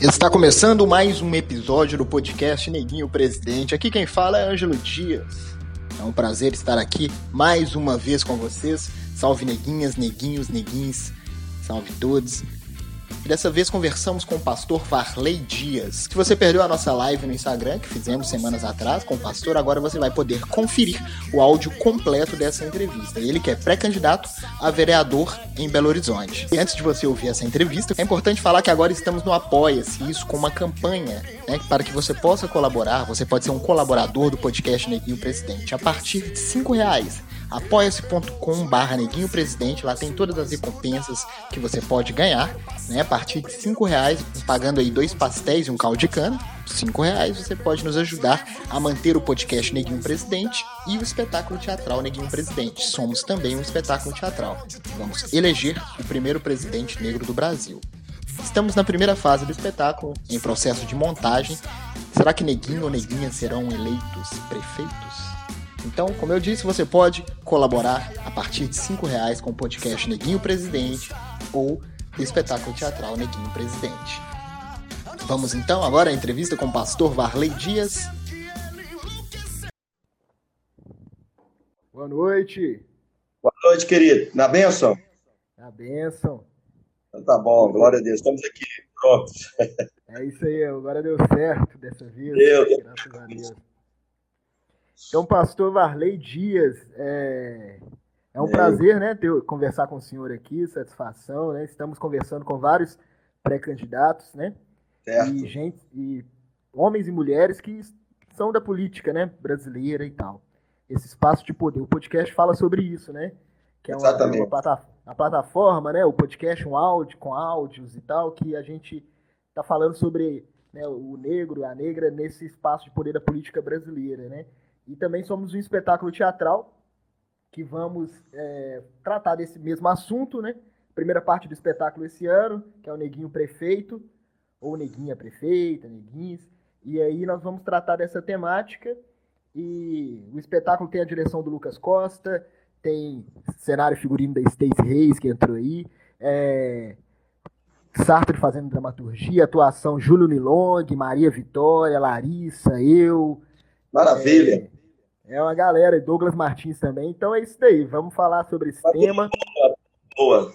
Está começando mais um episódio do podcast Neguinho Presidente. Aqui quem fala é Ângelo Dias. É um prazer estar aqui mais uma vez com vocês. Salve neguinhas, neguinhos, neguins. Salve todos. Dessa vez conversamos com o pastor Varley Dias. Se você perdeu a nossa live no Instagram, que fizemos semanas atrás com o pastor, agora você vai poder conferir o áudio completo dessa entrevista. Ele que é pré-candidato a vereador em Belo Horizonte. E antes de você ouvir essa entrevista, é importante falar que agora estamos no Apoia-se, isso com uma campanha né, para que você possa colaborar. Você pode ser um colaborador do podcast Neguinho Presidente a partir de cinco reais apoia-se.com barra Neguinho Presidente, lá tem todas as recompensas que você pode ganhar, né? A partir de cinco reais, pagando aí dois pastéis e um caldo de cana, cinco reais você pode nos ajudar a manter o podcast Neguinho Presidente e o espetáculo teatral Neguinho Presidente. Somos também um espetáculo teatral. Vamos eleger o primeiro presidente negro do Brasil. Estamos na primeira fase do espetáculo, em processo de montagem. Será que Neguinho ou Neguinha serão eleitos prefeitos? Então, como eu disse, você pode colaborar a partir de R$ reais com o podcast Neguinho Presidente ou espetáculo teatral Neguinho Presidente. Vamos então agora à entrevista com o pastor Varley Dias. Boa noite. Boa noite, querido. Na benção? Na benção. Então tá bom, glória a Deus. Estamos aqui prontos. É isso aí, agora deu certo dessa vez. Deus. Graças a Deus. Então, pastor Varley Dias, é, é um é. prazer né, ter, conversar com o senhor aqui, satisfação, né? Estamos conversando com vários pré-candidatos, né? Certo. E gente, e homens e mulheres que são da política, né, brasileira e tal. Esse espaço de poder. O podcast fala sobre isso, né? Que é uma, Exatamente. uma, plataforma, uma plataforma, né? O podcast, um áudio com áudios e tal, que a gente está falando sobre né, o negro, a negra nesse espaço de poder da política brasileira, né? E também somos um espetáculo teatral que vamos é, tratar desse mesmo assunto, né? Primeira parte do espetáculo esse ano, que é o Neguinho Prefeito, ou Neguinha Prefeita, Neguins. E aí nós vamos tratar dessa temática. E o espetáculo tem a direção do Lucas Costa, tem cenário figurino da Stacy Reis, que entrou aí. É, Sartre fazendo dramaturgia, atuação Júlio Nilong, Maria Vitória, Larissa, eu. Maravilha! É, é uma galera, Douglas Martins também. Então é isso daí, vamos falar sobre esse tema. Boa.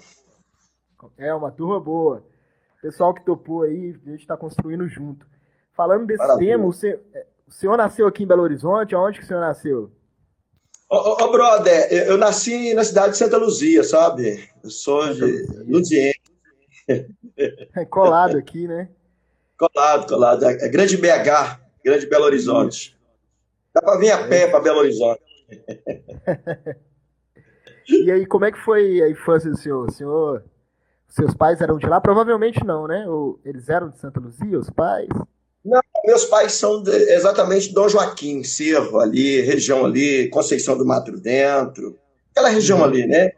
É, uma turma boa. Pessoal que topou aí, a gente está construindo junto. Falando desse Maravilha. tema, o senhor, o senhor, nasceu aqui em Belo Horizonte? Aonde que o senhor nasceu? Ô, ô, ô brother, eu, nasci na cidade de Santa Luzia, sabe? Eu sou de Luziense. colado aqui, né? Colado, colado. É grande BH, grande Belo Horizonte. Dá para vir a pé para Belo Horizonte. e aí, como é que foi a infância do senhor? O senhor, seus pais eram de lá? Provavelmente não, né? Ou eles eram de Santa Luzia, os pais? Não, meus pais são de, exatamente Dom Joaquim, Cerro ali, região ali, Conceição do Mato Dentro, aquela região uhum. ali, né?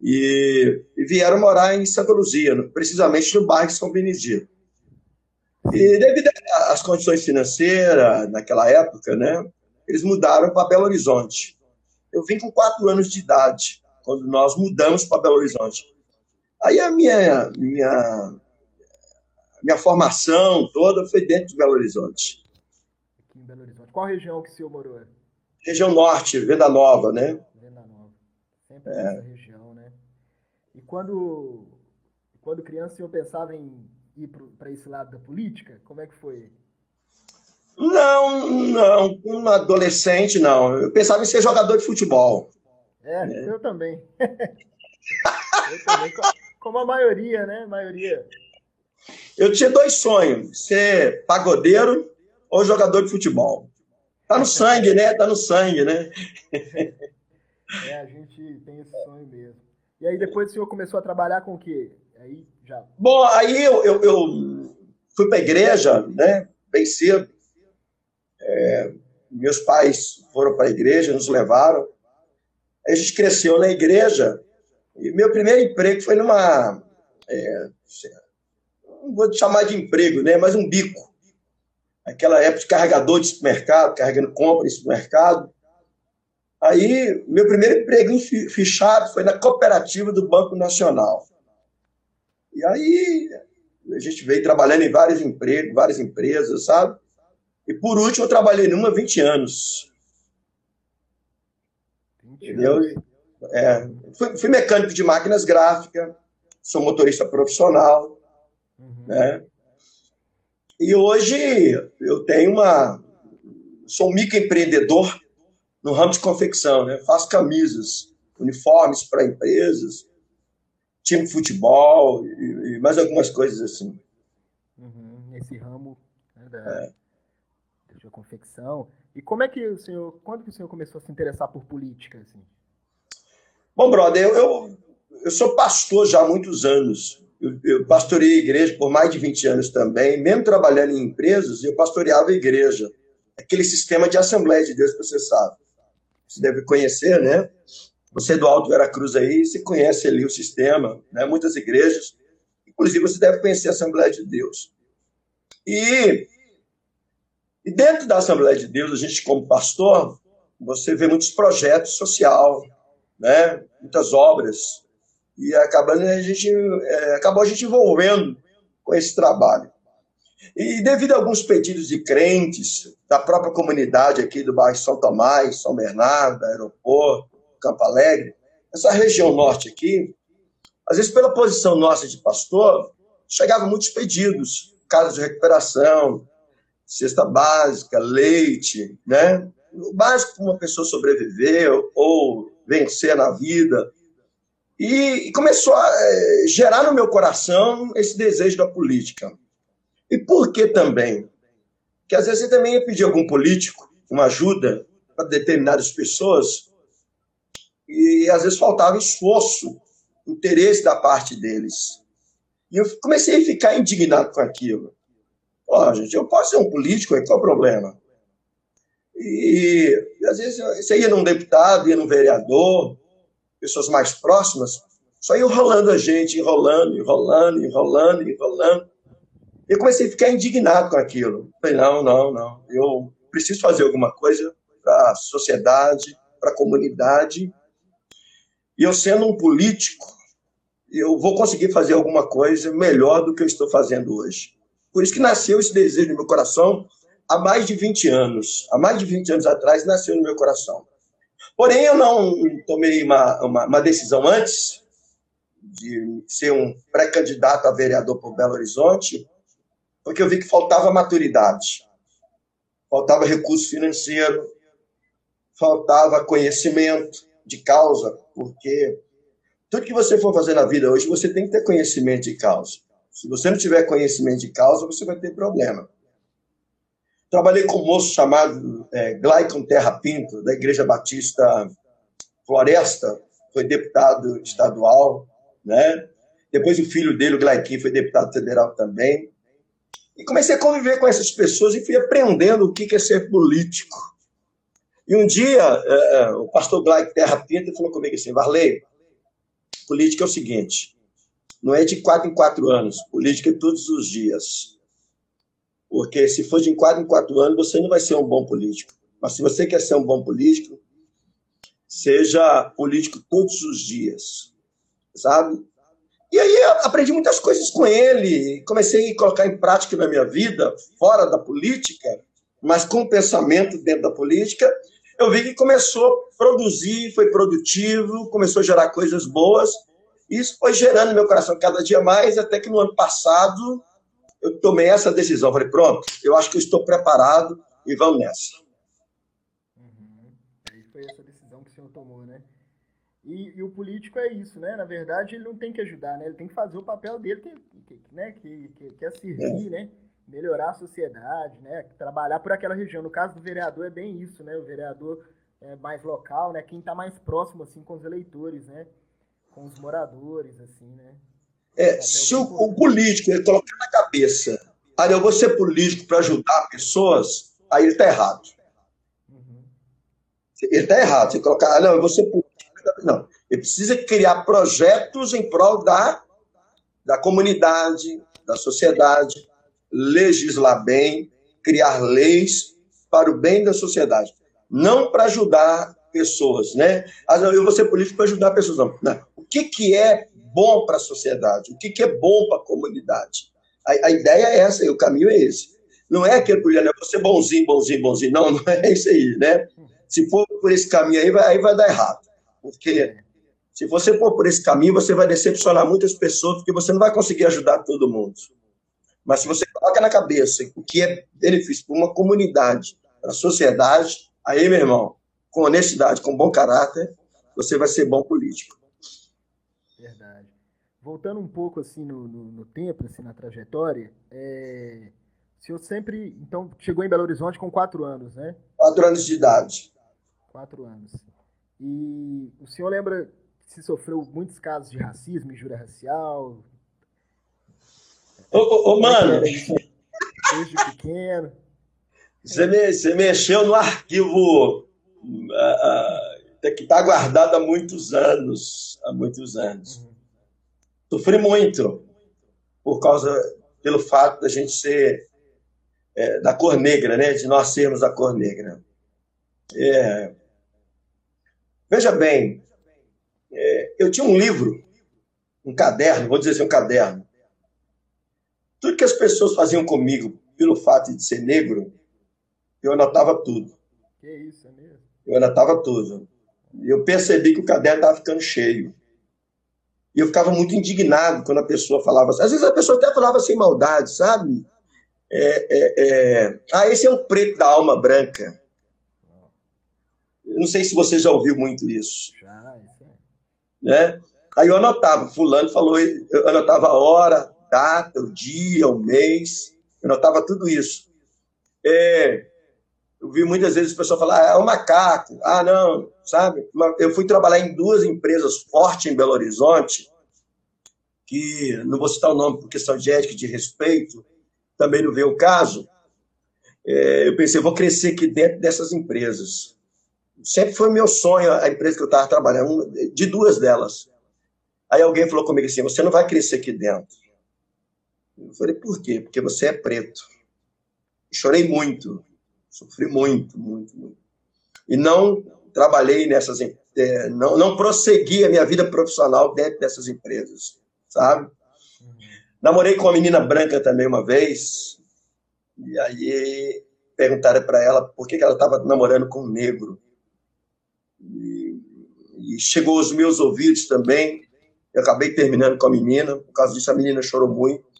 E, e, vieram morar em Santa Luzia, precisamente no bairro São Benedito. E devido às condições financeiras naquela época, né, eles mudaram para Belo Horizonte. Eu vim com quatro anos de idade quando nós mudamos para Belo Horizonte. Aí a minha minha minha formação toda foi dentro de Belo Horizonte. Aqui em Belo Horizonte. Qual região que o senhor morou? Região Norte, Venda Nova, né? Venda Nova. Sempre é. região, né? E quando quando criança o senhor pensava em ir para esse lado da política? Como é que foi? Não, não. Um adolescente, não. Eu pensava em ser jogador de futebol. É, é. eu também. eu também. Como a maioria, né? A maioria. Eu tinha dois sonhos: ser pagodeiro ou jogador de futebol. Tá no sangue, né? Tá no sangue, né? É, a gente tem esse sonho mesmo. E aí depois o senhor começou a trabalhar com o quê? Aí já. Bom, aí eu, eu, eu fui para a igreja, né? Bem cedo. É, meus pais foram para a igreja, nos levaram. A gente cresceu na igreja. E meu primeiro emprego foi numa. É, não vou chamar de emprego, né? Mas um bico. Aquela época de carregador de supermercado, carregando compra em supermercado. Aí, meu primeiro emprego fichado foi na cooperativa do Banco Nacional. E aí A gente veio trabalhando em vários empregos, várias empresas, sabe? E por último, eu trabalhei numa 20 anos. Entendeu? É, fui, fui, mecânico de máquinas gráficas, sou motorista profissional, uhum. né? E hoje eu tenho uma. Sou um microempreendedor no ramo de confecção, né? Faço camisas, uniformes para empresas, time de futebol e, e, mais algumas coisas assim. Uhum, nesse ramo né, da, é. da confecção. E como é que o senhor, quando que o senhor começou a se interessar por política? Assim? Bom, brother, eu, eu, eu sou pastor já há muitos anos. Eu, eu pastorei igreja por mais de 20 anos também. Mesmo trabalhando em empresas, eu pastoreava a igreja. Aquele sistema de Assembleia de Deus que você sabe. Você deve conhecer, né? Você é do Alto Veracruz aí, você conhece ali o sistema, né? muitas igrejas. Inclusive, você deve conhecer a Assembleia de Deus. E, e dentro da Assembleia de Deus, a gente, como pastor, você vê muitos projetos social, né? muitas obras. E acabando a gente, é, acabou a gente envolvendo com esse trabalho. E devido a alguns pedidos de crentes da própria comunidade aqui do bairro São Tomás, São Bernardo, aeroporto, Campo Alegre, essa região norte aqui, às vezes pela posição nossa de pastor, chegavam muitos pedidos, casos de recuperação, cesta básica, leite, né? O básico para uma pessoa sobreviver ou vencer na vida. E, e começou a é, gerar no meu coração esse desejo da política. E por que também? Que às vezes você também ia pedir algum político uma ajuda para determinadas pessoas e às vezes faltava esforço, interesse da parte deles. E eu comecei a ficar indignado com aquilo. Ó, gente, eu posso ser um político, qual é o problema? E, e às vezes você ia num deputado, ia num vereador, pessoas mais próximas, só ia enrolando a gente, enrolando, enrolando, enrolando, enrolando. Eu comecei a ficar indignado com aquilo. Falei, não, não, não. Eu preciso fazer alguma coisa para a sociedade, para a comunidade, e eu, sendo um político, eu vou conseguir fazer alguma coisa melhor do que eu estou fazendo hoje. Por isso que nasceu esse desejo no meu coração há mais de 20 anos. Há mais de 20 anos atrás nasceu no meu coração. Porém, eu não tomei uma, uma, uma decisão antes de ser um pré-candidato a vereador por Belo Horizonte, porque eu vi que faltava maturidade, faltava recurso financeiro, faltava conhecimento de causa, porque tudo que você for fazer na vida hoje, você tem que ter conhecimento de causa. Se você não tiver conhecimento de causa, você vai ter problema. Trabalhei com um moço chamado é, Glaicon Terra Pinto, da Igreja Batista Floresta, foi deputado estadual, né? Depois o filho dele, o Glaiquim, foi deputado federal também. E comecei a conviver com essas pessoas e fui aprendendo o que é ser político. E um dia, é, é, o pastor Glaic Terra Pinta falou comigo assim, Varley, política é o seguinte, não é de quatro em quatro anos, política é todos os dias. Porque se for de quatro em quatro anos, você não vai ser um bom político. Mas se você quer ser um bom político, seja político todos os dias, sabe? E aí aprendi muitas coisas com ele, comecei a colocar em prática na minha vida, fora da política, mas com pensamento dentro da política, eu vi que começou a produzir, foi produtivo, começou a gerar coisas boas. E isso foi gerando no meu coração cada dia mais, até que no ano passado eu tomei essa decisão. Falei, pronto, eu acho que eu estou preparado e vamos nessa. Uhum. Foi essa decisão que o senhor tomou, né? E, e, o político é isso, né? Na verdade, ele não tem que ajudar, né? Ele tem que fazer o papel dele, que, que, né? que, que, que é servir, é. né? Melhorar a sociedade, né? Trabalhar por aquela região. No caso do vereador é bem isso, né? O vereador é mais local, né? Quem está mais próximo assim com os eleitores, né? Com os moradores, assim, né? É, se o, o, político ele colocar na cabeça, ah, eu vou ser político para ajudar pessoas, aí ele está errado. Uhum. Ele está errado. Você colocar, ah, não, eu vou ser político. Não, ele precisa criar projetos em prol da, da comunidade, da sociedade, legislar bem, criar leis para o bem da sociedade, não para ajudar pessoas, né? Ah, eu vou ser político para ajudar pessoas, não. não. O que, que é bom para a sociedade? O que, que é bom para a comunidade? A, a ideia é essa, e o caminho é esse. Não é aquele Juliano, é você bonzinho, bonzinho, bonzinho. Não, não é isso aí, né? Se for por esse caminho aí, vai, aí vai dar errado. Porque se você for por esse caminho, você vai decepcionar muitas pessoas, porque você não vai conseguir ajudar todo mundo. Mas se você coloca na cabeça o que é benefício para uma comunidade, para a sociedade, aí, meu irmão, com honestidade, com bom caráter, você vai ser bom político. Verdade. Voltando um pouco assim no, no, no tempo, assim, na trajetória, é... o senhor sempre, então, chegou em Belo Horizonte com quatro anos, né? Quatro anos de idade. Quatro anos. E o senhor lembra se sofreu muitos casos de racismo, injúria racial? Ô, ô, ô mano! Desde pequeno. Você, me, você mexeu no arquivo uh, que está guardado há muitos anos. Há muitos anos. Uhum. Sofri muito por causa, pelo fato da gente ser é, da cor negra, né? De nós sermos da cor negra. É, veja bem, é, eu tinha um livro, um caderno, vou dizer assim, um caderno. Tudo que as pessoas faziam comigo pelo fato de ser negro, eu anotava tudo. Que isso, é mesmo? Eu anotava tudo. Eu percebi que o caderno estava ficando cheio. E eu ficava muito indignado quando a pessoa falava assim. Às vezes a pessoa até falava sem maldade, sabe? É, é, é... Ah, esse é um preto da alma branca. Eu não sei se você já ouviu muito isso. Já. Né? Aí eu anotava, fulano falou, eu anotava a hora, data, o dia, o mês, eu anotava tudo isso. É, eu vi muitas vezes o pessoal falar, ah, é um macaco, ah, não, sabe? Eu fui trabalhar em duas empresas fortes em Belo Horizonte, que não vou citar o nome por questão de ética, de respeito, também não veio o caso. É, eu pensei, vou crescer aqui dentro dessas empresas sempre foi meu sonho a empresa que eu estava trabalhando, de duas delas. Aí alguém falou comigo assim: você não vai crescer aqui dentro. Eu falei: por quê? Porque você é preto. Chorei muito, sofri muito, muito, muito. E não trabalhei nessas, é, não, não prossegui a minha vida profissional dentro dessas empresas, sabe? Namorei com uma menina branca também uma vez, e aí perguntaram para ela por que, que ela estava namorando com um negro. E, e chegou aos meus ouvidos também. Eu acabei terminando com a menina, por causa disso a menina chorou muito.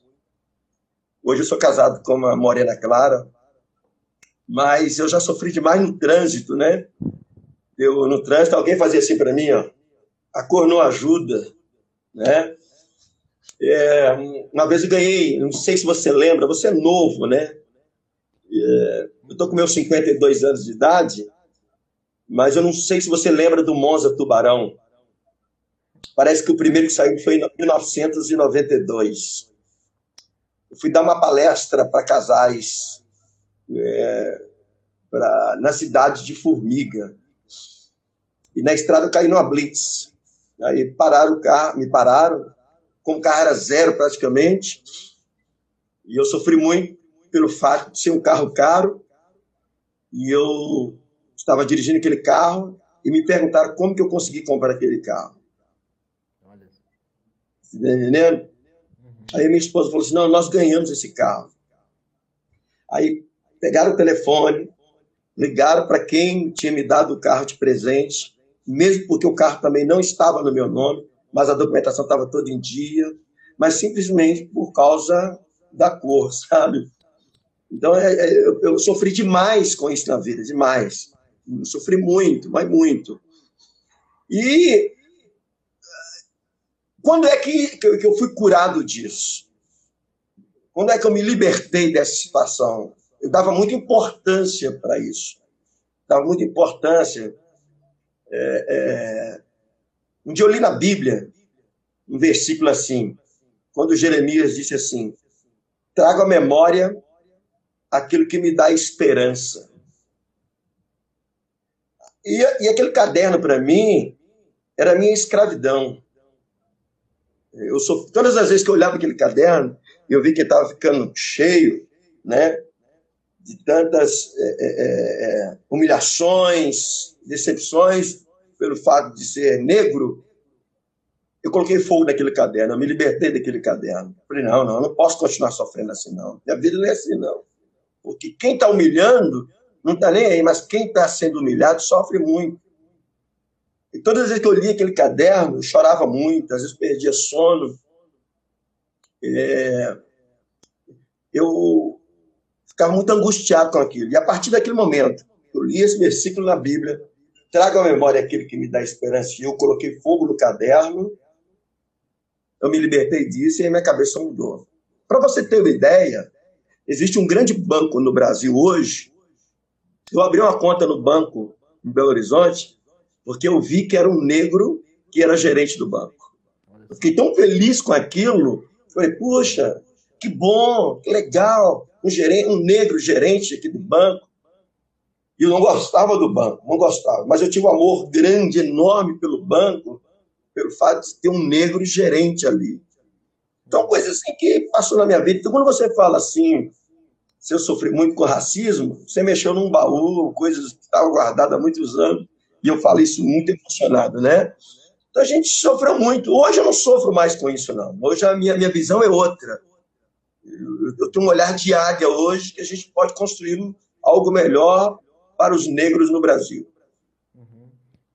Hoje eu sou casado com uma morena clara, mas eu já sofri demais no trânsito, né? Eu no trânsito alguém fazia assim para mim, ó, a cor não ajuda, né? É, uma vez eu ganhei, não sei se você lembra, você é novo, né? É, eu tô com meus 52 anos de idade mas eu não sei se você lembra do Monza Tubarão. Parece que o primeiro que saiu foi em 1992. Eu fui dar uma palestra para casais é, pra, na cidade de Formiga. E na estrada eu caí numa blitz. Aí pararam o carro, me pararam, com o carro era zero praticamente. E eu sofri muito pelo fato de ser um carro caro. E eu estava dirigindo aquele carro e me perguntaram como que eu consegui comprar aquele carro. Olha. Tá entendendo? Aí minha esposa falou assim: não, nós ganhamos esse carro. Aí pegaram o telefone, ligaram para quem tinha me dado o carro de presente, mesmo porque o carro também não estava no meu nome, mas a documentação estava toda em dia, mas simplesmente por causa da cor, sabe? Então é, é, eu, eu, sofri demais com isso na vida, demais sofri muito, mas muito. E quando é que, que eu fui curado disso? Quando é que eu me libertei dessa situação? Eu dava muita importância para isso. Dava muita importância. É, é... Um dia eu li na Bíblia um versículo assim, quando Jeremias disse assim: trago à memória aquilo que me dá esperança. E, e aquele caderno, para mim, era a minha escravidão. Eu sou, todas as vezes que eu olhava aquele caderno, eu vi que estava ficando cheio, né? De tantas é, é, é, humilhações, decepções pelo fato de ser negro. eu coloquei fogo naquele caderno, eu me libertei daquele caderno. Falei, não, não, eu não posso continuar sofrendo assim, não. Minha vida não é assim, não. Porque quem está humilhando não está nem aí, mas quem está sendo humilhado sofre muito. E todas as vezes que eu li aquele caderno, eu chorava muito, às vezes perdia sono. É... Eu ficava muito angustiado com aquilo. E a partir daquele momento, eu li esse versículo na Bíblia, trago à memória aquele que me dá esperança, e eu coloquei fogo no caderno, eu me libertei disso e minha cabeça mudou. Para você ter uma ideia, existe um grande banco no Brasil hoje. Eu abri uma conta no banco em Belo Horizonte porque eu vi que era um negro que era gerente do banco. Eu fiquei tão feliz com aquilo. Falei, puxa, que bom, que legal, um, gerente, um negro gerente aqui do banco. E eu não gostava do banco, não gostava. Mas eu tive um amor grande, enorme pelo banco, pelo fato de ter um negro gerente ali. Então, coisa assim que passou na minha vida. Então, quando você fala assim, se eu sofri muito com racismo, você mexeu num baú, coisas que estavam guardadas há muitos anos, e eu falo isso muito emocionado, né? Então, a gente sofreu muito. Hoje eu não sofro mais com isso, não. Hoje a minha, minha visão é outra. Eu, eu tenho um olhar de águia hoje que a gente pode construir algo melhor para os negros no Brasil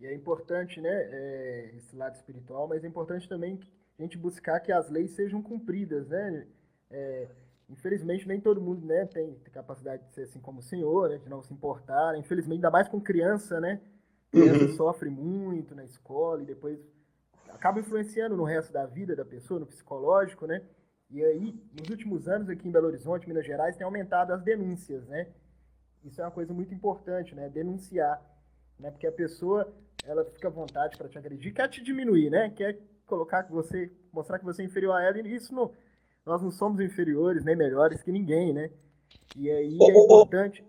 é importante, né, é, esse lado espiritual, mas é importante também a gente buscar que as leis sejam cumpridas, né? É, infelizmente nem todo mundo, né, tem, capacidade de ser assim como o senhor, né, de não se importar. Infelizmente ainda mais com criança, né? Criança uhum. sofre muito na escola e depois acaba influenciando no resto da vida da pessoa, no psicológico, né? E aí, nos últimos anos aqui em Belo Horizonte, Minas Gerais, tem aumentado as denúncias, né? Isso é uma coisa muito importante, né? Denunciar, né? Porque a pessoa ela fica à vontade para te agredir, quer te diminuir, né? Quer colocar que você, mostrar que você é inferior a ela, e isso não, nós não somos inferiores nem melhores que ninguém, né? E aí é importante.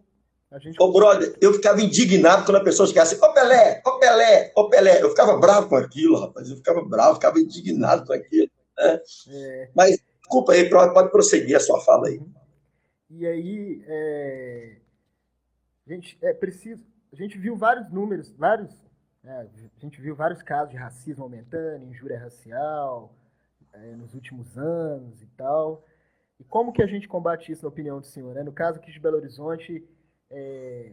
A gente... Ô, brother, eu ficava indignado quando a pessoa chegava assim, ô Pelé, ô Pelé, ô Pelé. Eu ficava bravo com aquilo, rapaz. Eu ficava bravo, ficava indignado com aquilo. Né? É... Mas, desculpa aí, pode prosseguir a sua fala aí. E aí, é... gente, é preciso. A gente viu vários números, vários é, a gente viu vários casos de racismo aumentando, injúria racial, é, nos últimos anos e tal. E como que a gente combate isso, na opinião do senhor? Né? No caso aqui de Belo Horizonte, é,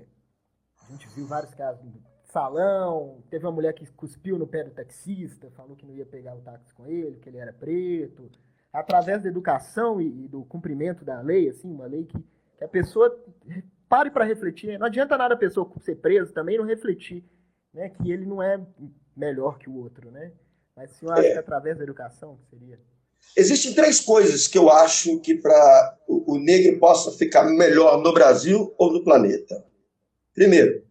a gente viu vários casos de salão, teve uma mulher que cuspiu no pé do taxista, falou que não ia pegar o táxi com ele, que ele era preto. Através da educação e, e do cumprimento da lei, assim, uma lei que, que a pessoa pare para refletir. Não adianta nada a pessoa ser presa também não refletir né, que ele não é melhor que o outro, né? Mas o senhor acha é. que através da educação seria? Existem três coisas que eu acho que para o negro possa ficar melhor no Brasil ou no planeta. Primeiro,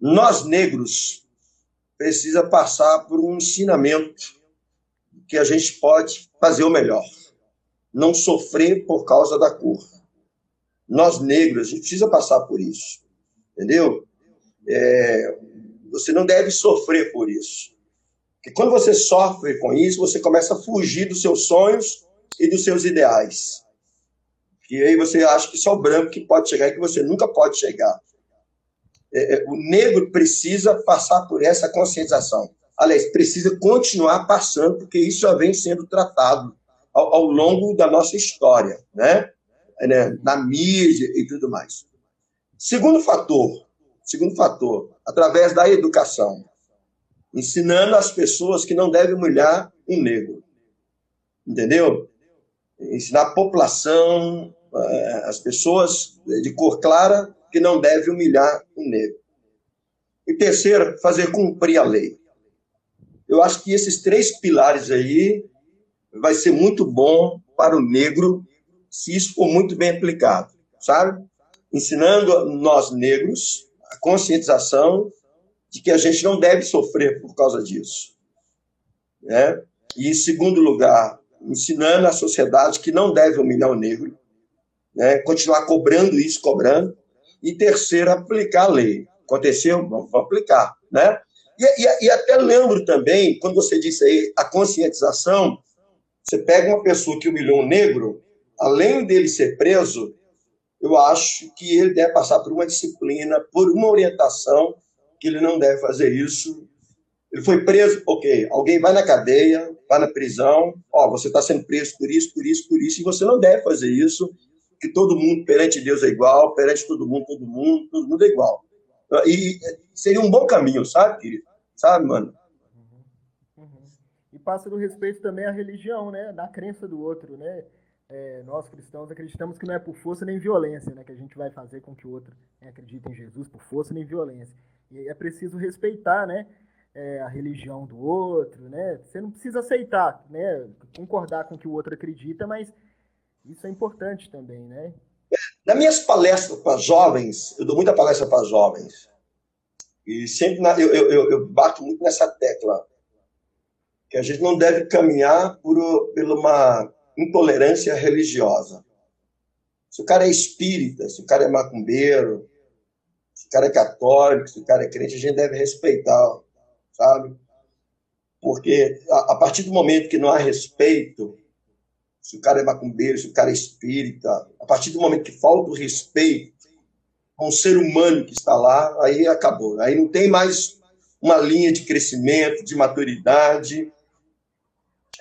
nós negros precisa passar por um ensinamento que a gente pode fazer o melhor, não sofrer por causa da cor. Nós negros, a gente precisa passar por isso, entendeu? É, você não deve sofrer por isso. Porque quando você sofre com isso, você começa a fugir dos seus sonhos e dos seus ideais. E aí você acha que só o branco que pode chegar e que você nunca pode chegar. É, é, o negro precisa passar por essa conscientização. Aliás, precisa continuar passando, porque isso já vem sendo tratado ao, ao longo da nossa história, né? né? Na mídia e tudo mais. Segundo fator, Segundo fator, através da educação, ensinando as pessoas que não devem humilhar um negro. Entendeu? Ensinar a população, eh, as pessoas de cor clara, que não devem humilhar um negro. E terceiro, fazer cumprir a lei. Eu acho que esses três pilares aí vai ser muito bom para o negro se isso for muito bem aplicado, sabe? Ensinando nós negros a conscientização de que a gente não deve sofrer por causa disso. Né? E, em segundo lugar, ensinando a sociedade que não deve humilhar o negro, né? continuar cobrando isso, cobrando. E terceiro, aplicar a lei. Aconteceu? Vamos aplicar. Né? E, e, e até lembro também, quando você disse aí a conscientização, você pega uma pessoa que humilhou um negro, além dele ser preso, eu acho que ele deve passar por uma disciplina, por uma orientação, que ele não deve fazer isso Ele foi preso, ok. Alguém vai na cadeia, vai na prisão, ó, você está sendo preso por isso, por isso, por isso, e você não deve fazer isso, que todo mundo perante Deus é igual, perante todo mundo, todo mundo, todo mundo é igual. E seria um bom caminho, sabe, querido? Sabe, mano? Uhum. Uhum. E passa do respeito também à religião, né? Da crença do outro, né? É, nós cristãos acreditamos que não é por força nem violência, né? Que a gente vai fazer com que o outro né, acredite em Jesus por força nem violência. E é preciso respeitar, né? é, a religião do outro, né? Você não precisa aceitar, né? Concordar com o que o outro acredita, mas isso é importante também, né? Nas minhas palestras para jovens, eu dou muita palestra para jovens, e sempre na, eu, eu, eu, bato muito nessa tecla, que a gente não deve caminhar por, por uma intolerância religiosa. Se o cara é espírita, se o cara é macumbeiro, cara é católico, se o cara é crente, a gente deve respeitar sabe? Porque a, a, partir do momento que não há respeito, se o cara é macumbeiro, se o cara é espírita, a partir do momento que falta o respeito com o ser humano que está lá, aí acabou. Aí não tem mais uma linha de crescimento, de maturidade,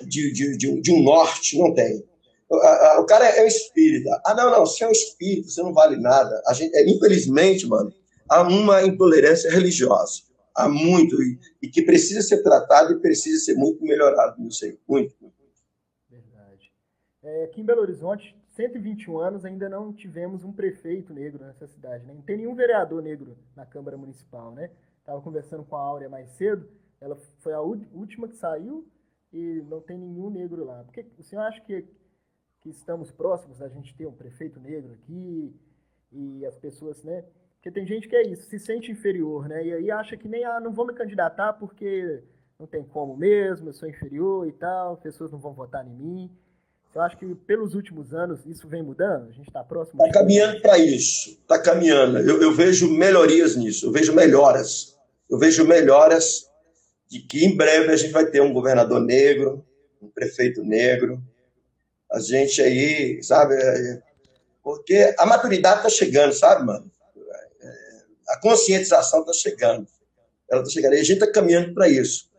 de, de, de, de um norte, não tem. O cara é um espírita. Ah, não, não, você é um espírito, você não vale nada. A gente, é, infelizmente, mano, há uma intolerância religiosa há muito e, que precisa ser tratado e precisa ser muito melhorado nisso aí, muito. Verdade. É, aqui em Belo Horizonte, 121 anos, ainda não tivemos um prefeito negro nessa cidade, né? Não tem nenhum vereador negro na Câmara Municipal, né? Estava conversando com a Áurea mais cedo, ela foi a última que saiu e não tem nenhum negro lá. Porque o senhor acha que, que estamos próximos da gente ter um prefeito negro aqui e as pessoas, né? Porque tem gente que é isso, se sente inferior, né? E aí acha que nem, ah, não vou me candidatar porque não tem como mesmo, eu sou inferior e tal, pessoas não vão votar em mim. Eu acho que pelos últimos anos isso vem mudando, a gente está próximo. Está caminhando para isso, está caminhando. Eu, eu, vejo melhorias nisso, eu vejo melhoras. Eu vejo melhoras de que em breve a gente vai ter um governador negro, um prefeito negro. A gente aí, sabe, é, porque a maturidade está chegando, sabe, mano? A conscientização está chegando. Ela está chegando. E a gente está caminhando para isso.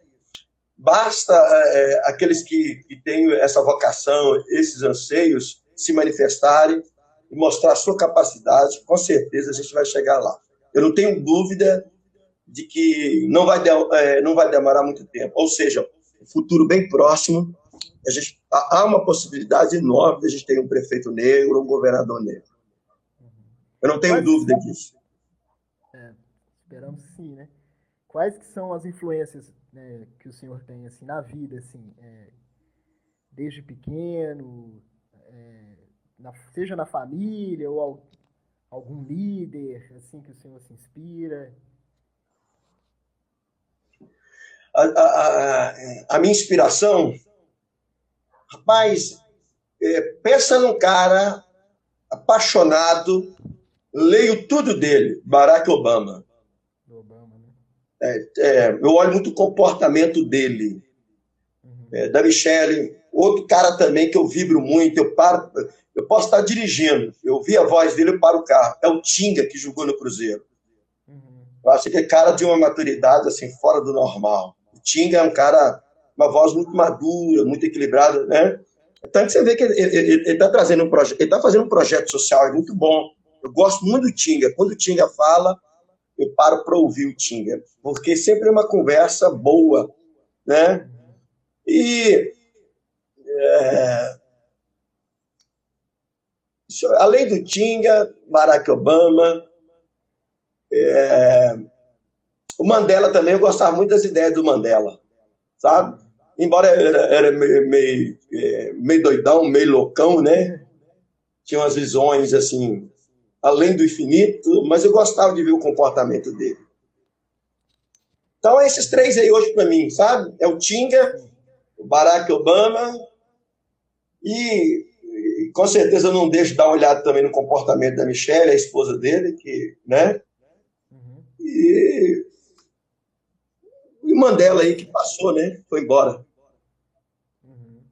Basta é, aqueles que, que têm essa vocação, esses anseios, se manifestarem e mostrar a sua capacidade, com certeza a gente vai chegar lá. Eu não tenho dúvida de que não vai, de, é, não vai demorar muito tempo. Ou seja, futuro bem próximo, a gente, há uma possibilidade enorme de a gente ter um prefeito negro, um governador negro. Eu não tenho Mas, dúvida disso. Esperamos sim, né? Quais que são as influências né, que o senhor tem assim na vida, assim, é, desde pequeno, é, na, seja na família ou ao, algum líder assim que o senhor se inspira? A, a, a minha inspiração, rapaz, é, pensa num cara apaixonado, leio tudo dele, Barack Obama. É, é, eu olho muito o comportamento dele. Uhum. É, da Michelle, outro cara também que eu vibro muito, eu paro, eu posso estar dirigindo, eu vi a voz dele, eu paro o carro. É o Tinga que jogou no Cruzeiro. Uhum. Eu acho que é cara de uma maturidade assim, fora do normal. O Tinga é um cara, uma voz muito madura, muito equilibrada, né? Tanto que você vê que ele está trazendo um projeto, ele está fazendo um projeto social, é muito bom. Eu gosto muito do Tinga. Quando o Tinga fala, eu paro para ouvir o Tinga, porque sempre é uma conversa boa, né? E é, além do Tinga, Barack Obama, é, o Mandela também, eu gostava muito das ideias do Mandela, sabe? Embora era, era meio, meio, é, meio doidão, meio loucão, né? Tinha umas visões assim além do infinito, mas eu gostava de ver o comportamento dele. Então, esses três aí hoje para mim, sabe? É o Tinga, o Barack Obama e, e, com certeza eu não deixo de dar uma olhada também no comportamento da Michelle, a esposa dele, que, né? Uhum. E, e o Mandela aí que passou, né? Foi embora. Uhum.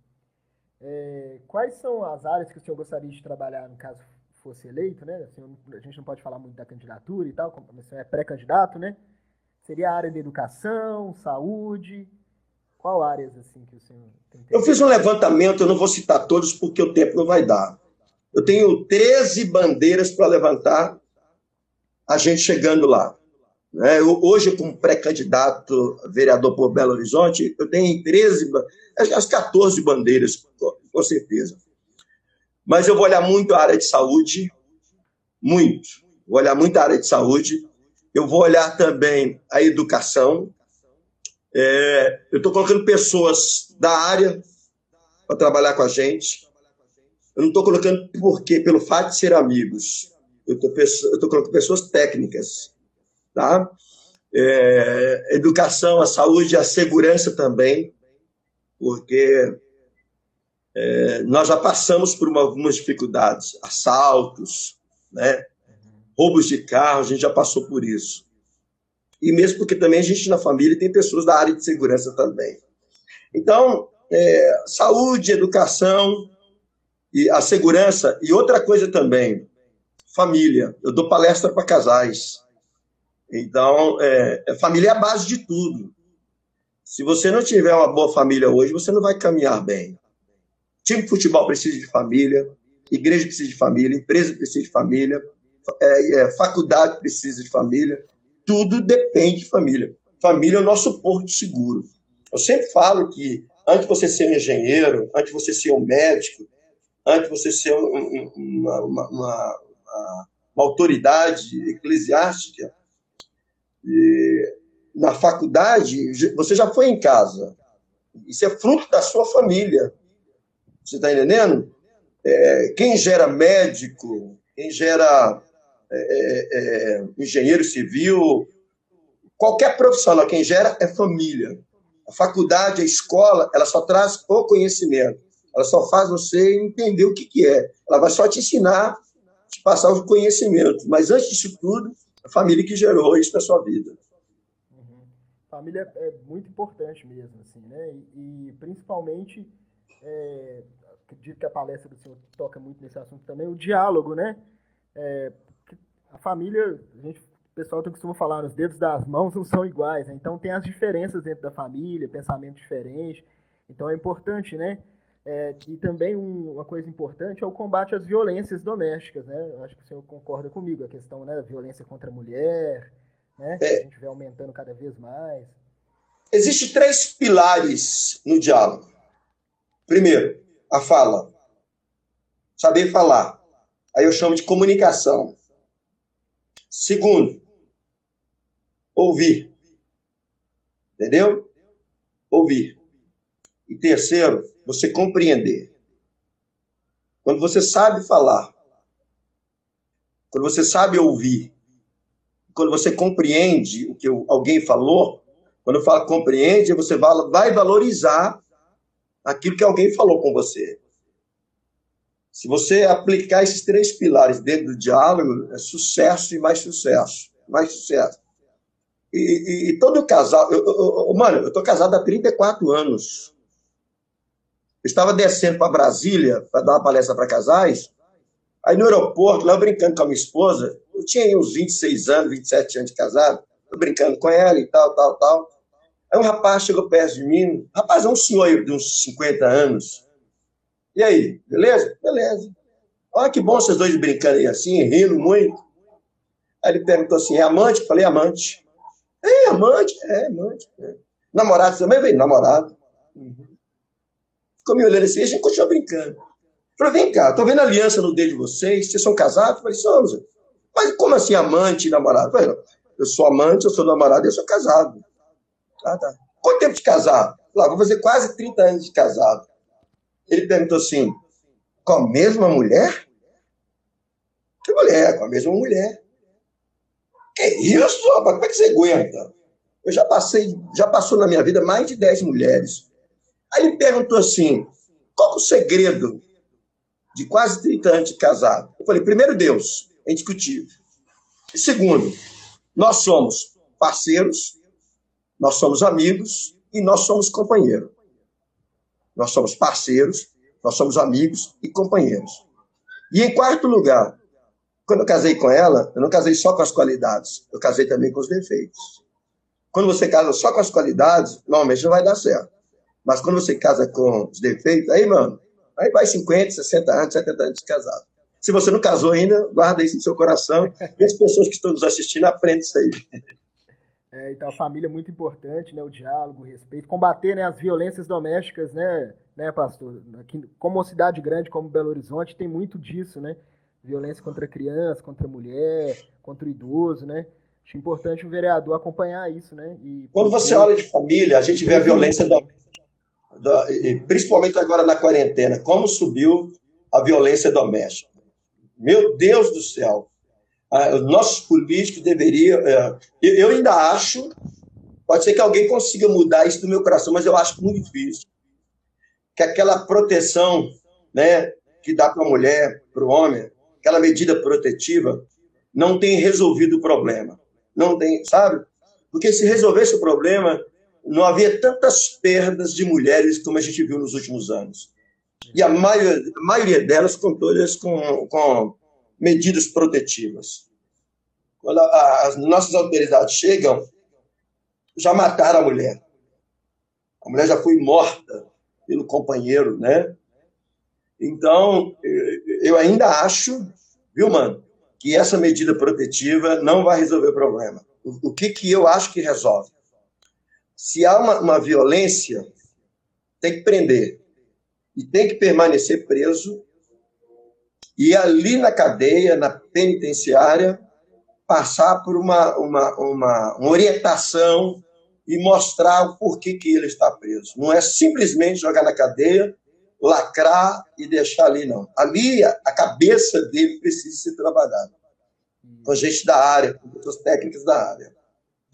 É, quais são as áreas que o senhor gostaria de trabalhar, no caso fosse eleito, né? Assim, a gente não pode falar muito da candidatura e tal, como é pré-candidato, né? Seria a área de educação, saúde? Qual áreas assim que o senhor tem? Eu fiz um levantamento, eu não vou citar todos porque o tempo não vai dar. Eu tenho 13 bandeiras para levantar, a gente chegando lá. Né? Eu, hoje, como pré-candidato vereador por Belo Horizonte, eu tenho 13, as 14 bandeiras, com certeza. Mas eu vou olhar muito a área de saúde, muito. Vou olhar muito a área de saúde. Eu vou olhar também a educação. É, eu estou colocando pessoas da área para trabalhar com a gente. Eu não estou colocando porque pelo fato de ser amigos. Eu estou colocando pessoas técnicas, tá? É, educação, a saúde, a segurança também, porque é, nós já passamos por uma, algumas dificuldades, assaltos, né? roubos de carro, a gente já passou por isso. E mesmo porque também a gente na família tem pessoas da área de segurança também. Então, é, saúde, educação e a segurança. E outra coisa também, família. Eu dou palestra para casais. Então, é, é, família é a base de tudo. Se você não tiver uma boa família hoje, você não vai caminhar bem. Time de futebol precisa de família, igreja precisa de família, empresa precisa de família, é, é, faculdade precisa de família, tudo depende de família. Família é o nosso porto seguro. Eu sempre falo que antes de você ser um engenheiro, antes de você ser um médico, antes de você ser um, uma, uma, uma, uma, autoridade eclesiástica, na faculdade, você já foi em casa. Isso é fruto da sua família. Você está entendendo? É, quem gera médico, quem gera é, é, é, engenheiro civil, qualquer profissional, quem gera é família. A faculdade, a escola, ela só traz o conhecimento. Ela só faz você entender o que, que é. Ela vai só te ensinar, te passar o conhecimento. Mas antes disso tudo, a família que gerou isso na sua vida. Uhum. Família é muito importante mesmo, assim, né? E, e principalmente, é, acredito que a palestra do senhor toca muito nesse assunto também, o diálogo, né? É, a família, a gente, o pessoal costuma falar, os dedos das mãos não são iguais, né? então tem as diferenças dentro da família, pensamento diferente, então é importante, né? É, e também um, uma coisa importante é o combate às violências domésticas, né? Eu acho que o senhor concorda comigo, a questão né, da violência contra a mulher, né? É. a gente vê aumentando cada vez mais. Existem três pilares no diálogo. Primeiro, a fala. Saber falar. Aí eu chamo de comunicação. Segundo, ouvir. Entendeu? Ouvir. E terceiro, você compreender. Quando você sabe falar, quando você sabe ouvir, quando você compreende o que alguém falou, quando eu falo compreende, você vai valorizar aquilo que alguém falou com você. Se você aplicar esses três pilares dentro do diálogo, é sucesso e mais sucesso. Mais sucesso. E, e, e todo casal. Eu, eu, mano, eu estou casado há 34 anos. Eu estava descendo para Brasília para dar uma palestra para casais. Aí no aeroporto, lá eu brincando com a minha esposa, eu tinha uns 26 anos, 27 anos de casado, eu brincando com ela e tal, tal, tal. Aí um rapaz chegou perto de mim, rapaz, é um senhor de uns 50 anos, e aí, beleza? Beleza. Olha que bom vocês dois brincando aí assim, rindo muito. Aí ele perguntou assim: é amante? falei: amante. É, amante? É, amante. É. Namorado também veio? Namorado. Uhum. Ficou me olhando assim, a gente continuou brincando. Falei: vem cá, tô vendo aliança no dedo de vocês, vocês são casados? falei: somos. Mas como assim amante e namorado? falei: eu sou amante, eu sou namorado eu sou casado. Ah, tá. Quanto tempo de casado? Lá, vou fazer quase 30 anos de casado. Ele perguntou assim: com a mesma mulher? Que mulher? Com a mesma mulher. Que isso, rapaz? Como é que você aguenta? Eu já passei, já passou na minha vida mais de 10 mulheres. Aí ele perguntou assim: qual é o segredo de quase 30 anos de casado? Eu falei: primeiro, Deus, é indiscutível. E segundo, nós somos parceiros, nós somos amigos e nós somos companheiros. Nós somos parceiros, nós somos amigos e companheiros. E em quarto lugar, quando eu casei com ela, eu não casei só com as qualidades, eu casei também com os defeitos. Quando você casa só com as qualidades, normalmente não vai dar certo. Mas quando você casa com os defeitos, aí, mano, aí vai 50, 60 anos, 70 anos de casado. Se você não casou ainda, guarda isso no seu coração. E as pessoas que estão nos assistindo aprendem isso aí. É, então, a família é muito importante, né? O diálogo, o respeito. Combater né, as violências domésticas, né, né, pastor? Aqui, como uma cidade grande como Belo Horizonte, tem muito disso, né? Violência contra criança, contra mulher, contra o idoso, né? Acho importante o vereador acompanhar isso, né? E, Quando você olha de família, a gente vê a violência doméstica principalmente agora na quarentena, como subiu a violência doméstica. Meu Deus do céu! Os nossos políticos deveriam. É, eu ainda acho, pode ser que alguém consiga mudar isso do meu coração, mas eu acho muito difícil. Que aquela proteção né, que dá para a mulher, para o homem, aquela medida protetiva, não tem resolvido o problema. Não tem, sabe? Porque se resolvesse o problema, não havia tantas perdas de mulheres como a gente viu nos últimos anos. E a maioria, a maioria delas com todas com, com medidas protetivas. Quando a, as nossas autoridades chegam, já mataram a mulher. A mulher já foi morta pelo companheiro, né? Então, eu ainda acho, viu, mano, que essa medida protetiva não vai resolver o problema. O, o que, que eu acho que resolve? se há uma, uma violência, tem que prender. E tem que permanecer preso. E ali na cadeia, na penitenciária, passar por uma, uma, uma, uma orientação e mostrar o porquê que ele está preso. Não é simplesmente jogar na cadeia, lacrar e deixar ali, não. Ali, a cabeça dele precisa ser trabalhada. Com gente da área, com pessoas técnicas da área.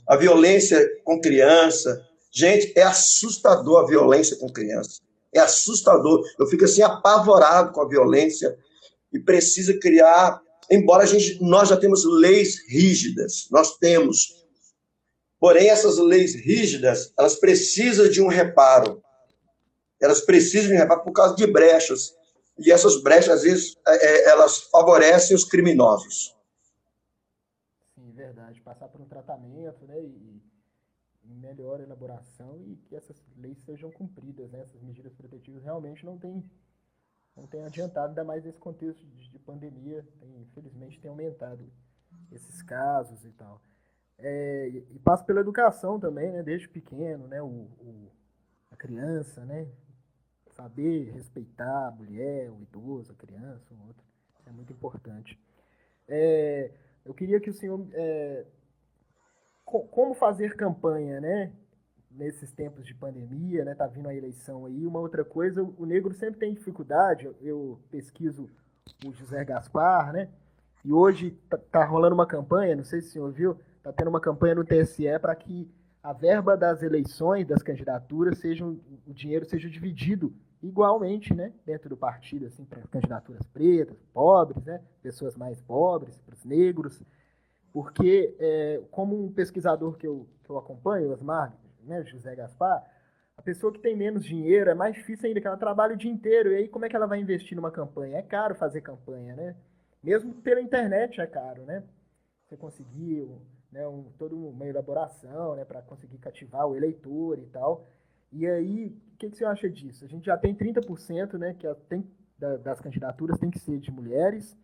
A violência com criança. Gente, é assustador a violência com criança. É assustador. Eu fico assim apavorado com a violência e precisa criar, embora a gente nós já temos leis rígidas, nós temos. Porém, essas leis rígidas, elas precisam de um reparo. Elas precisam de um reparo por causa de brechas. E essas brechas, às vezes, é, é elas favorecem os criminosos verdade, passar por um tratamento, né, e, melhor elaboração e que essas leis sejam cumpridas, né, essas medidas protetivas realmente não tem não tem adiantado, ainda mais nesse contexto de, de pandemia, tem, infelizmente tem aumentado esses casos e tal. É, e, e passa pela educação também, né, desde pequeno, né, o, o, a criança, né, saber respeitar a mulher, o idoso, a criança, o outro, é muito importante. É, eu queria que o senhor. É, como fazer campanha, né? Nesses tempos de pandemia, né? Tá vindo a eleição aí. Uma outra coisa, o negro sempre tem dificuldade. Eu pesquiso o José Gaspar, né? E hoje tá, tá rolando uma campanha, não sei se o senhor viu, tá tendo uma campanha no TSE para que a verba das eleições, das candidaturas, sejam, o dinheiro seja dividido igualmente, né, dentro do partido, assim, para candidaturas pretas, pobres, né, pessoas mais pobres, para os negros, porque, é, como um pesquisador que eu, que eu acompanho, Osmar, né, José Gaspar, a pessoa que tem menos dinheiro é mais difícil ainda, que ela trabalha o dia inteiro, e aí como é que ela vai investir numa campanha? É caro fazer campanha, né? Mesmo pela internet é caro, né? Você conseguir né, um, toda uma elaboração né, para conseguir cativar o eleitor e tal. E aí, o que, que você acha disso? A gente já tem 30% né, que tem, das candidaturas tem que ser de mulheres.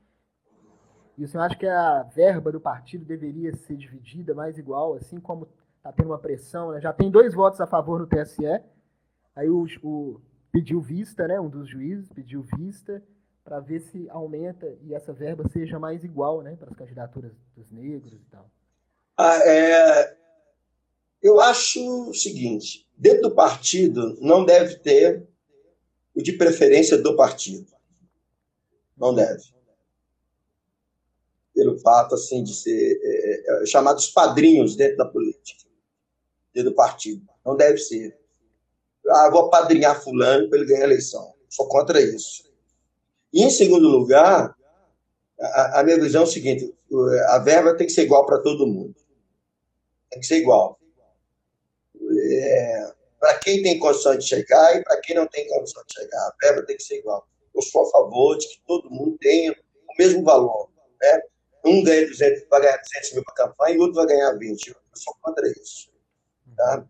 E o senhor acha que a verba do partido deveria ser dividida mais igual, assim como está tendo uma pressão? Né? Já tem dois votos a favor no TSE. Aí o, o pediu vista, né, um dos juízes pediu vista para ver se aumenta e essa verba seja mais igual né, para as candidaturas dos negros e tal. Ah, é, eu acho o seguinte: dentro do partido não deve ter o de preferência do partido. Não deve. Pelo fato assim de ser é, é, chamados padrinhos dentro da política, dentro do partido. Não deve ser. Ah, vou padrinhar fulano para ele ganhar a eleição. Sou contra isso. E, em segundo lugar, a, a minha visão é o seguinte: a verba tem que ser igual para todo mundo. Tem que ser igual é, para quem tem condição de chegar e para quem não tem condição de chegar. A verba tem que ser igual. Eu sou a favor de que todo mundo tenha o mesmo valor. Né? Um ganha 200, vai ganhar 200 mil para campanha e o outro vai ganhar 20. Eu sou contra isso. Tá?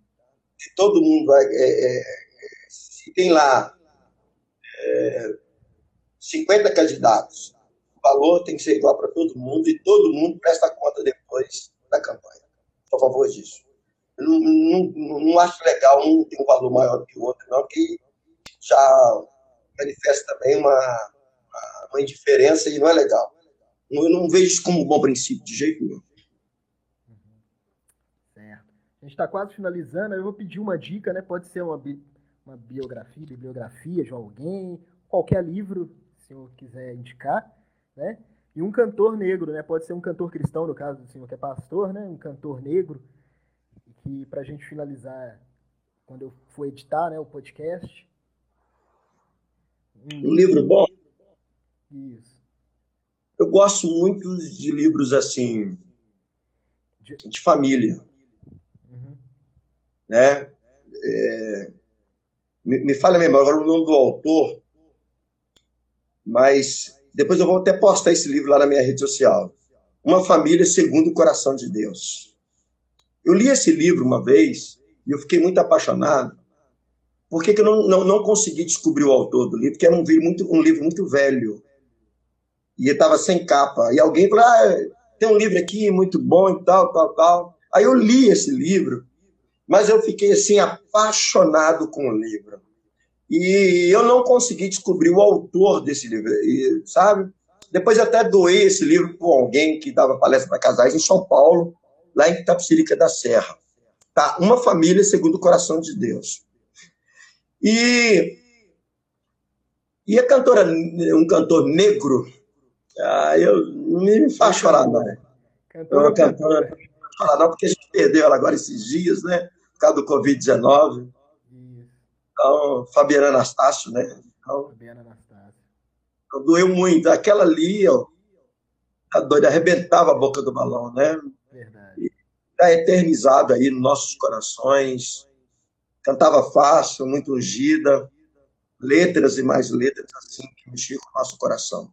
Todo mundo vai. É, é, se tem lá é, 50 candidatos, o valor tem que ser igual para todo mundo e todo mundo presta conta depois da campanha. A favor disso. Não, não, não acho legal um ter um valor maior que o outro, não, que já manifesta também uma, uma indiferença e não é legal. Eu não vejo isso como um bom princípio, de jeito nenhum. A gente está quase finalizando, eu vou pedir uma dica, né? Pode ser uma, bi uma biografia, bibliografia de alguém, qualquer livro, se o senhor quiser indicar, né? E um cantor negro, né? Pode ser um cantor cristão, no caso do senhor que é pastor, né? Um cantor negro, que para a gente finalizar, quando eu for editar né, o podcast. Um, um livro bom? Isso. Eu gosto muito de livros assim, de família. Né? É, me, me fala mesmo agora o nome do autor, mas depois eu vou até postar esse livro lá na minha rede social. Uma família segundo o coração de Deus. Eu li esse livro uma vez e eu fiquei muito apaixonado. Por que, que eu não, não, não consegui descobrir o autor do livro? Porque era um, muito, um livro muito velho. E estava sem capa. E alguém falou: ah, tem um livro aqui muito bom e tal, tal, tal. Aí eu li esse livro, mas eu fiquei assim apaixonado com o livro. E eu não consegui descobrir o autor desse livro, sabe? Depois até doei esse livro para alguém que dava palestra para casais em São Paulo, lá em Itapsirica da Serra. Tá? Uma família segundo o coração de Deus. E, e a cantora, um cantor negro, ah, eu não me faz chorar, não. Cantora, cantora, não chorar, não, porque a gente perdeu ela agora esses dias, né? Por causa do Covid-19. Então, Fabiana Anastácio, né? Então, Fabiana Anastácio. Então, doeu muito. Aquela ali, ó, a doida arrebentava a boca do balão, né? Verdade. Está eternizada aí nos nossos corações. Cantava fácil, muito ungida. Letras e mais letras, assim, que mexiam com o nosso coração.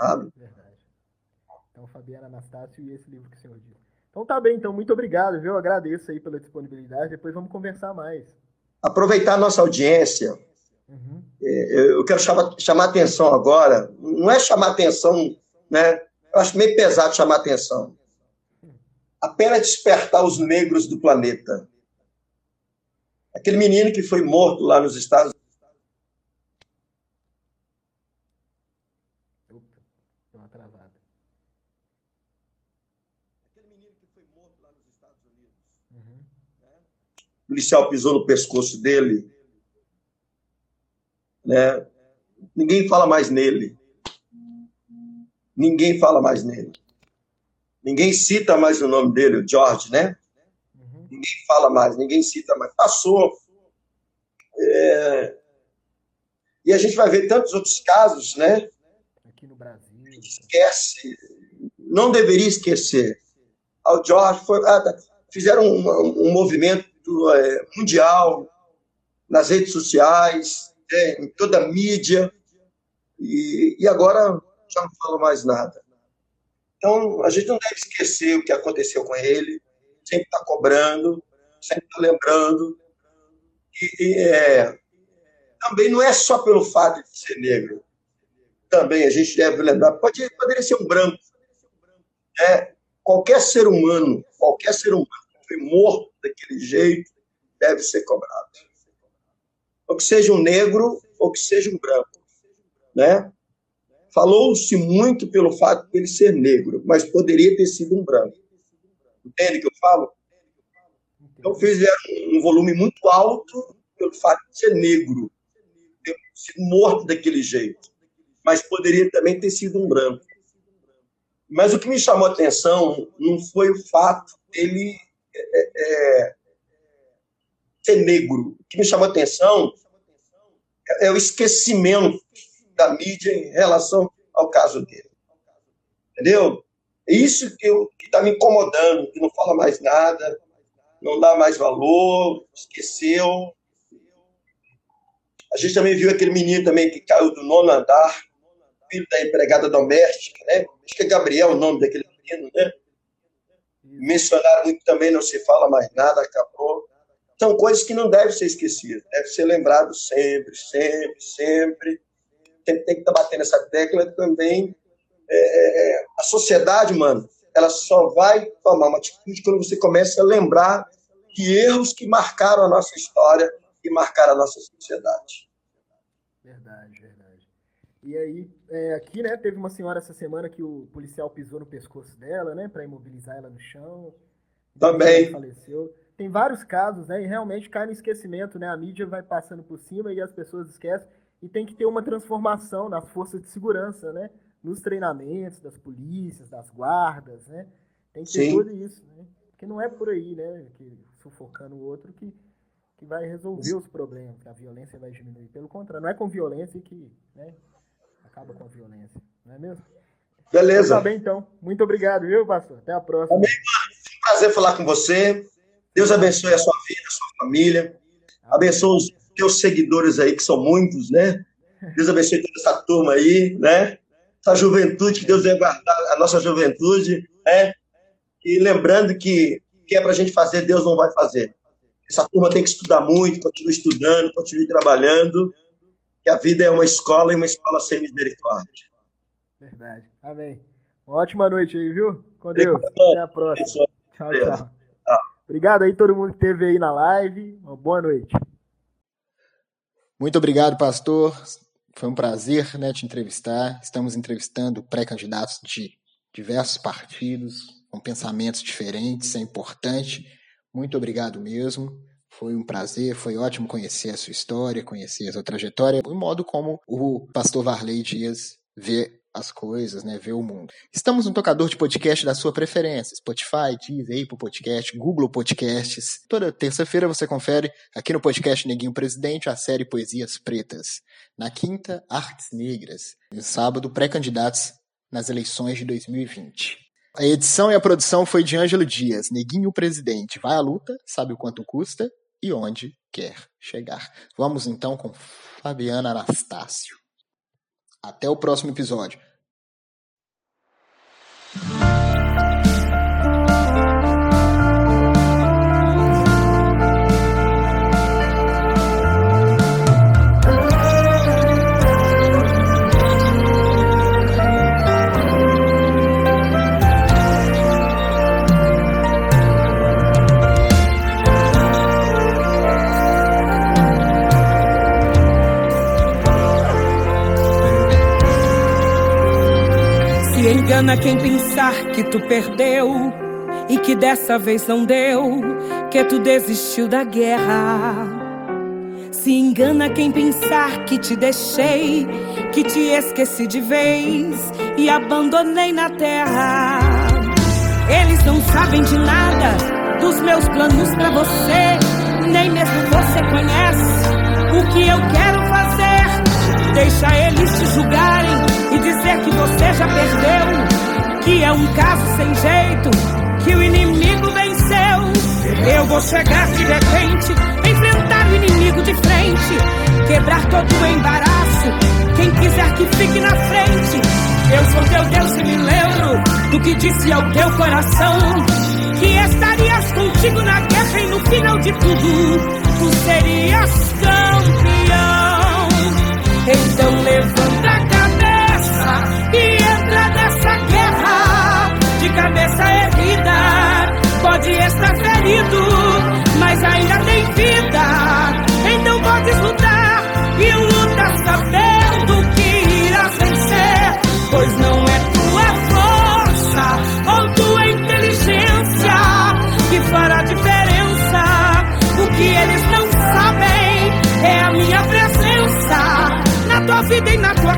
Sabe? Verdade. Então, Fabiana Anastácio e esse livro que o senhor disse. Então tá bem, então muito obrigado, viu? Eu agradeço aí pela disponibilidade. Depois vamos conversar mais. Aproveitar a nossa audiência. Uhum. É, eu quero chamar, chamar atenção agora. Não é chamar atenção, né? Eu acho meio pesado chamar atenção apenas despertar os negros do planeta. Aquele menino que foi morto lá nos Estados Unidos. Aquele menino que foi morto lá nos Estados Unidos. Uhum. Né? O policial pisou no pescoço dele. Né? Ninguém fala mais nele. Ninguém fala mais nele. Ninguém cita mais o nome dele, o George, né? Uhum. Ninguém fala mais, ninguém cita mais. Passou. É... E a gente vai ver tantos outros casos, né? Aqui no Brasil. Esquece. Não deveria esquecer. O George foi. Ah, tá. fizeram um, um movimento é, mundial nas redes sociais, é, em toda a mídia, e, e agora já não falo mais nada. Então, a gente não deve esquecer o que aconteceu com ele, sempre está cobrando, sempre está lembrando. E, e é, também não é só pelo fato de ser negro. Também a gente deve lembrar, pode, poderia ser um branco. É, qualquer ser humano, qualquer ser humano que foi morto daquele jeito, deve ser cobrado. Ou que seja um negro, ou que seja um branco. Né? Falou-se muito pelo fato de ele ser negro, mas poderia ter sido um branco. Entende o que eu falo? Então fizeram um volume muito alto pelo fato de ser negro, ter sido morto daquele jeito, mas poderia também ter sido um branco. Mas o que me chamou a atenção não foi o fato dele é, é, ser negro. O que me chamou a atenção é o esquecimento da mídia em relação ao caso dele. Entendeu? É isso que está me incomodando, que não fala mais nada, não dá mais valor, esqueceu. A gente também viu aquele menino também que caiu do nono andar, filho da empregada doméstica, né? Acho que é Gabriel o nome daquele menino, né? Mencionaram muito também, não se fala mais nada, acabou. são coisas que não devem ser esquecidas, deve ser lembrado sempre, sempre, sempre. Tem, tem que estar batendo essa tecla também. É, a sociedade, mano, ela só vai tomar uma atitude quando você começa a lembrar de erros que marcaram a nossa história e marcaram a nossa sociedade. Verdade, verdade. E aí, é, aqui, né, teve uma senhora essa semana que o policial pisou no pescoço dela, né, para imobilizar ela no chão. Também. Faleceu. Tem vários casos, né, e realmente cai no esquecimento, né, a mídia vai passando por cima e as pessoas esquecem. E tem que ter uma transformação nas forças de segurança, né, nos treinamentos das polícias, das guardas, né, tem que ter Sim. tudo isso, né, porque não é por aí, né, que sufocando o outro que que vai resolver os problemas, que a violência vai diminuir. Pelo contrário, não é com violência que né, acaba com a violência, não é mesmo? Beleza. Tá bem, então. Muito obrigado, viu, pastor? Até a próxima. Amém, um prazer falar com você. Deus abençoe a sua vida, a sua família. Abençoe os teus seguidores aí, que são muitos, né? Deus abençoe toda essa turma aí, né? Essa juventude, que Deus venha guardar a nossa juventude, né? E lembrando que o que é para a gente fazer, Deus não vai fazer. Essa turma tem que estudar muito, continue estudando, continue trabalhando, que a vida é uma escola e uma escola sem misericórdia. Verdade. Amém. Uma ótima noite aí, viu? Com Deus. Até a próxima. Tchau, tchau. Obrigado aí todo mundo que esteve aí na live. Uma boa noite. Muito obrigado, pastor. Foi um prazer né, te entrevistar. Estamos entrevistando pré-candidatos de diversos partidos, com pensamentos diferentes, é importante. Muito obrigado mesmo. Foi um prazer, foi ótimo conhecer a sua história, conhecer a sua trajetória, o modo como o pastor Varley Dias vê as coisas, né, vê o mundo. Estamos no tocador de podcast da sua preferência, Spotify, Deezer, Apple Podcast, Google Podcasts. Toda terça-feira você confere aqui no podcast Neguinho Presidente a série Poesias Pretas. Na quinta, Artes Negras. No sábado, pré-candidatos nas eleições de 2020. A edição e a produção foi de Ângelo Dias, Neguinho Presidente. Vai à luta, sabe o quanto custa e onde quer chegar. Vamos então com Fabiana Anastácio. Até o próximo episódio. Engana quem pensar que tu perdeu e que dessa vez não deu, que tu desistiu da guerra. Se engana quem pensar que te deixei, que te esqueci de vez e abandonei na terra. Eles não sabem de nada dos meus planos para você, nem mesmo você conhece o que eu quero fazer. Deixa eles te julgarem e dizer que você já perdeu, que é um caso sem jeito, que o inimigo venceu. Eu vou chegar de repente, enfrentar o inimigo de frente, quebrar todo o embaraço. Quem quiser que fique na frente, eu sou teu Deus e me lembro do que disse ao teu coração. Que estarias contigo na guerra e no final de tudo, tu serias campeão. Então levanta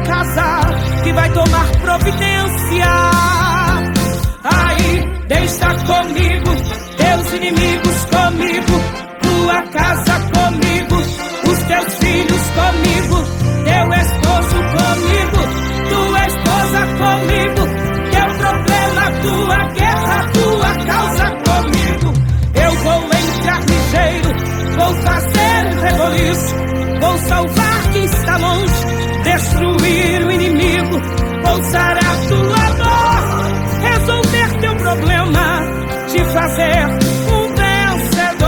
casa que vai tomar providência. Aí, deixa comigo, teus inimigos comigo, tua casa comigo, os teus filhos comigo, teu esposo comigo, tua esposa comigo, teu problema, tua guerra, tua causa comigo. Eu vou entrar ligeiro, vou fazer um reboliço, vou salvar quem está longe, destruir o inimigo, pousar a tua dor, resolver teu problema, te fazer um vencedor.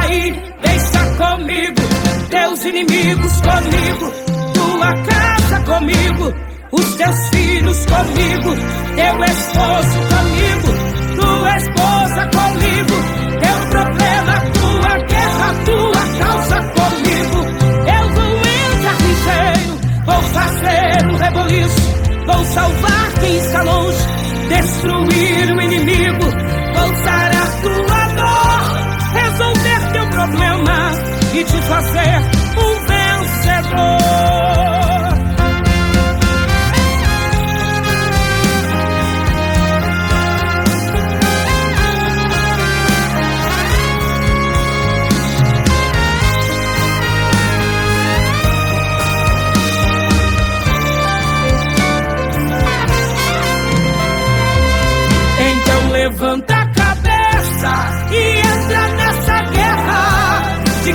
Aí, deixa comigo, teus inimigos comigo, tua casa comigo, os teus filhos comigo, teu esposo comigo, tua esposa comigo, teu problema, tua guerra, tua causa comigo. Um reboliço, vou salvar quem está longe, destruir o inimigo, vou sarar tua dor, resolver teu problema e te fazer um vencedor.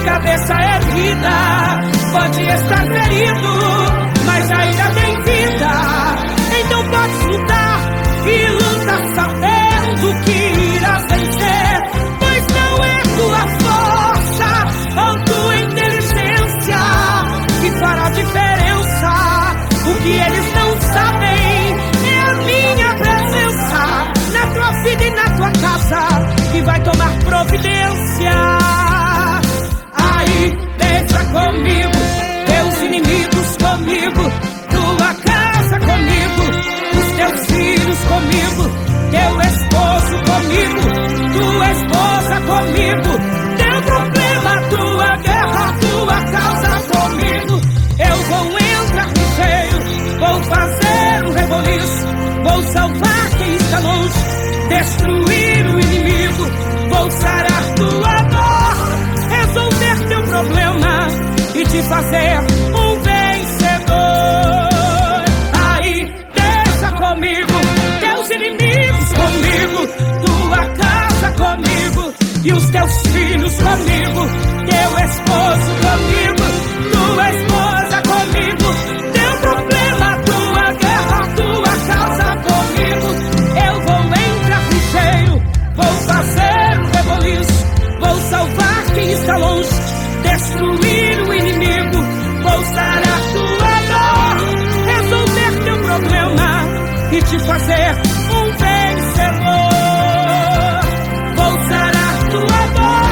Cabeça erguida, pode estar ferido, mas ainda tem vida. Então pode lutar e luta sabendo que irás vencer. Pois não é tua força ou tua inteligência que fará diferença. O que eles não sabem é a minha presença na tua vida e na tua casa que vai tomar providência. Comigo, teus inimigos comigo, tua casa comigo, os teus filhos comigo, teu esposo comigo, tua esposa comigo, teu problema, tua guerra, tua causa comigo. Eu vou entrar no cheio, vou fazer um reboliço, vou salvar quem está longe, destruir o inimigo, vou sarar tua dor, te fazer um vencedor. Aí, deixa comigo, teus inimigos comigo, tua casa comigo e os teus filhos comigo, teu esposo comigo, tua esposa comigo, teu problema, tua guerra, tua causa comigo. Eu vou entrar ligeiro, vou fazer um reboliço, vou salvar quem está longe, destruir o inimigo, vou a tua dor, resolver teu problema e te fazer um vencedor. Vou a tua dor,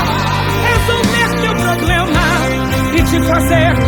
resolver teu problema e te fazer